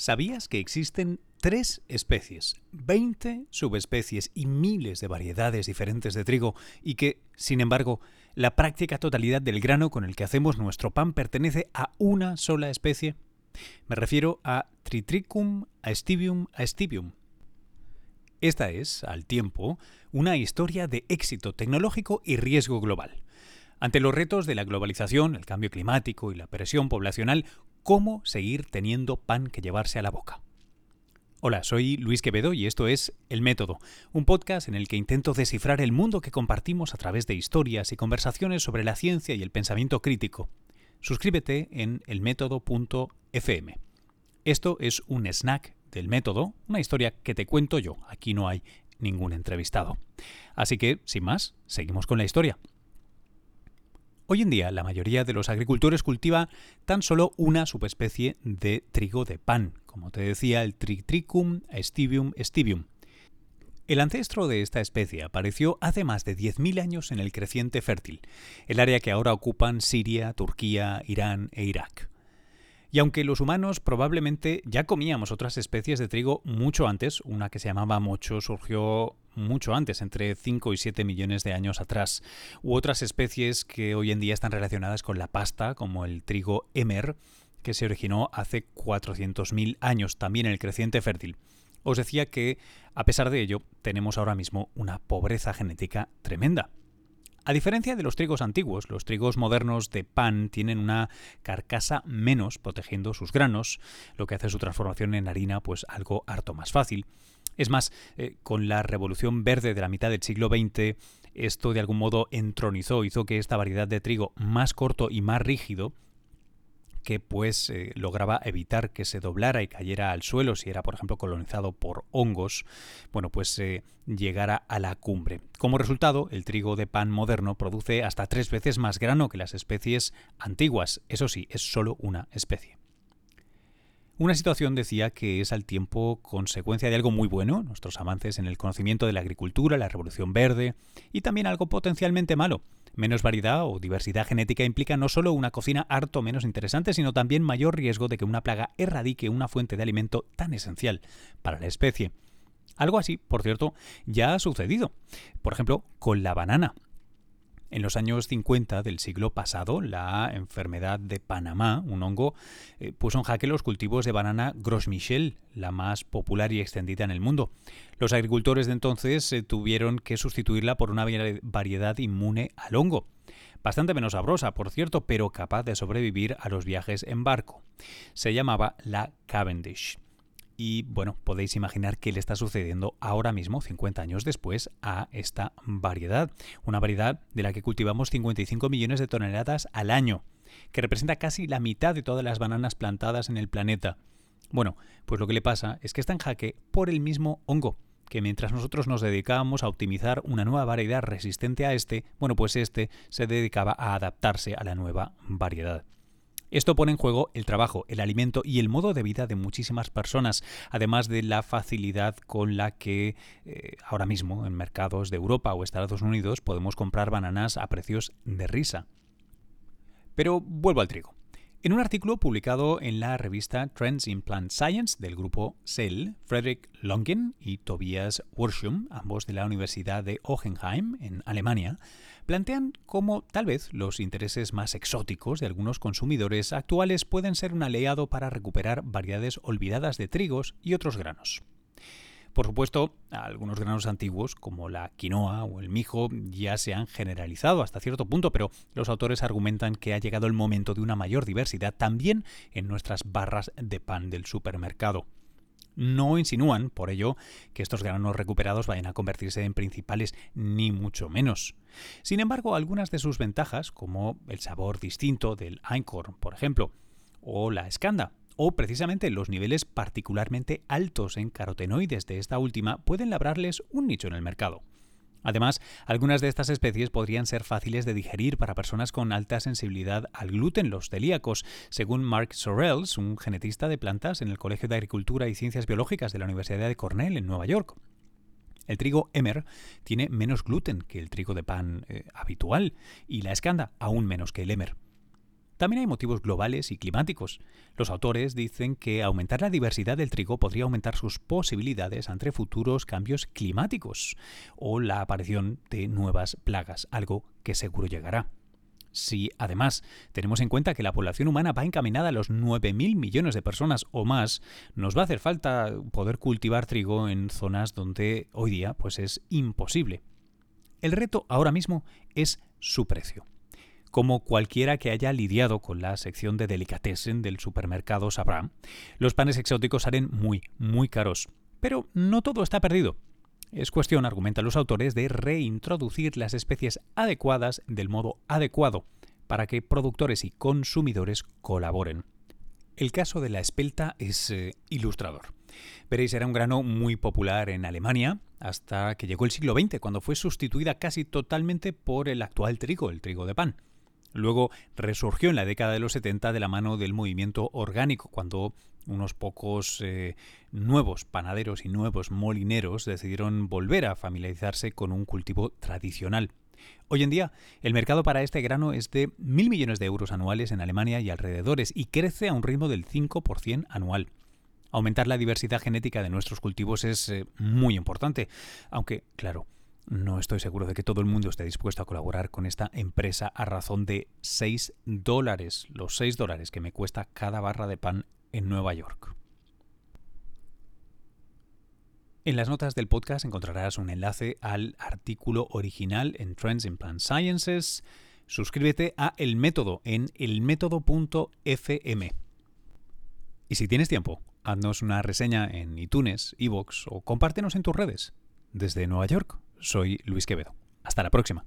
¿Sabías que existen tres especies, 20 subespecies y miles de variedades diferentes de trigo y que, sin embargo, la práctica totalidad del grano con el que hacemos nuestro pan pertenece a una sola especie? Me refiero a Tritricum aestivium aestivium. Esta es, al tiempo, una historia de éxito tecnológico y riesgo global. Ante los retos de la globalización, el cambio climático y la presión poblacional, cómo seguir teniendo pan que llevarse a la boca. Hola, soy Luis Quevedo y esto es El Método, un podcast en el que intento descifrar el mundo que compartimos a través de historias y conversaciones sobre la ciencia y el pensamiento crítico. Suscríbete en elmétodo.fm. Esto es un snack del método, una historia que te cuento yo, aquí no hay ningún entrevistado. Así que, sin más, seguimos con la historia. Hoy en día la mayoría de los agricultores cultiva tan solo una subespecie de trigo de pan, como te decía el Tritricum aestivium aestivium. El ancestro de esta especie apareció hace más de 10.000 años en el creciente fértil, el área que ahora ocupan Siria, Turquía, Irán e Irak. Y aunque los humanos probablemente ya comíamos otras especies de trigo mucho antes, una que se llamaba mocho surgió mucho antes, entre 5 y 7 millones de años atrás, u otras especies que hoy en día están relacionadas con la pasta, como el trigo emer, que se originó hace 400.000 años, también en el creciente fértil. Os decía que, a pesar de ello, tenemos ahora mismo una pobreza genética tremenda. A diferencia de los trigos antiguos, los trigos modernos de pan tienen una carcasa menos protegiendo sus granos, lo que hace su transformación en harina pues algo harto más fácil. Es más, eh, con la revolución verde de la mitad del siglo XX, esto de algún modo entronizó, hizo que esta variedad de trigo más corto y más rígido que pues eh, lograba evitar que se doblara y cayera al suelo si era por ejemplo colonizado por hongos, bueno pues eh, llegara a la cumbre. Como resultado, el trigo de pan moderno produce hasta tres veces más grano que las especies antiguas, eso sí, es solo una especie. Una situación decía que es al tiempo consecuencia de algo muy bueno, nuestros avances en el conocimiento de la agricultura, la revolución verde, y también algo potencialmente malo, Menos variedad o diversidad genética implica no solo una cocina harto menos interesante, sino también mayor riesgo de que una plaga erradique una fuente de alimento tan esencial para la especie. Algo así, por cierto, ya ha sucedido. Por ejemplo, con la banana. En los años 50 del siglo pasado, la enfermedad de Panamá, un hongo, eh, puso en jaque los cultivos de banana Gros Michel, la más popular y extendida en el mundo. Los agricultores de entonces eh, tuvieron que sustituirla por una variedad inmune al hongo. Bastante menos sabrosa, por cierto, pero capaz de sobrevivir a los viajes en barco. Se llamaba la Cavendish. Y bueno, podéis imaginar qué le está sucediendo ahora mismo, 50 años después, a esta variedad. Una variedad de la que cultivamos 55 millones de toneladas al año, que representa casi la mitad de todas las bananas plantadas en el planeta. Bueno, pues lo que le pasa es que está en jaque por el mismo hongo que mientras nosotros nos dedicábamos a optimizar una nueva variedad resistente a este, bueno, pues este se dedicaba a adaptarse a la nueva variedad. Esto pone en juego el trabajo, el alimento y el modo de vida de muchísimas personas, además de la facilidad con la que eh, ahora mismo en mercados de Europa o Estados Unidos podemos comprar bananas a precios de risa. Pero vuelvo al trigo. En un artículo publicado en la revista Trends in Plant Science del grupo Cell, Frederick Longen y Tobias Worsham, ambos de la Universidad de Hohenheim, en Alemania, plantean cómo tal vez los intereses más exóticos de algunos consumidores actuales pueden ser un aliado para recuperar variedades olvidadas de trigos y otros granos. Por supuesto, algunos granos antiguos, como la quinoa o el mijo, ya se han generalizado hasta cierto punto, pero los autores argumentan que ha llegado el momento de una mayor diversidad también en nuestras barras de pan del supermercado. No insinúan, por ello, que estos granos recuperados vayan a convertirse en principales, ni mucho menos. Sin embargo, algunas de sus ventajas, como el sabor distinto del Einkorn, por ejemplo, o la escanda, o precisamente los niveles particularmente altos en carotenoides de esta última pueden labrarles un nicho en el mercado. Además, algunas de estas especies podrían ser fáciles de digerir para personas con alta sensibilidad al gluten, los celíacos, según Mark Sorrells, un genetista de plantas en el Colegio de Agricultura y Ciencias Biológicas de la Universidad de Cornell en Nueva York. El trigo Emmer tiene menos gluten que el trigo de pan eh, habitual y la escanda aún menos que el Emmer. También hay motivos globales y climáticos. Los autores dicen que aumentar la diversidad del trigo podría aumentar sus posibilidades ante futuros cambios climáticos o la aparición de nuevas plagas, algo que seguro llegará. Si además tenemos en cuenta que la población humana va encaminada a los 9.000 millones de personas o más, nos va a hacer falta poder cultivar trigo en zonas donde hoy día pues es imposible. El reto ahora mismo es su precio. Como cualquiera que haya lidiado con la sección de delicatessen del supermercado sabrá, los panes exóticos salen muy, muy caros. Pero no todo está perdido. Es cuestión, argumentan los autores, de reintroducir las especies adecuadas del modo adecuado para que productores y consumidores colaboren. El caso de la espelta es eh, ilustrador. Veréis, era un grano muy popular en Alemania hasta que llegó el siglo XX, cuando fue sustituida casi totalmente por el actual trigo, el trigo de pan. Luego resurgió en la década de los 70 de la mano del movimiento orgánico, cuando unos pocos eh, nuevos panaderos y nuevos molineros decidieron volver a familiarizarse con un cultivo tradicional. Hoy en día, el mercado para este grano es de mil millones de euros anuales en Alemania y alrededores y crece a un ritmo del 5% anual. Aumentar la diversidad genética de nuestros cultivos es eh, muy importante, aunque, claro, no estoy seguro de que todo el mundo esté dispuesto a colaborar con esta empresa a razón de 6 dólares, los 6 dólares que me cuesta cada barra de pan en Nueva York. En las notas del podcast encontrarás un enlace al artículo original en Trends in Plant Sciences. Suscríbete a El Método en elmétodo.fm. Y si tienes tiempo, haznos una reseña en iTunes, iVoox o compártenos en tus redes. Desde Nueva York, soy Luis Quevedo. Hasta la próxima.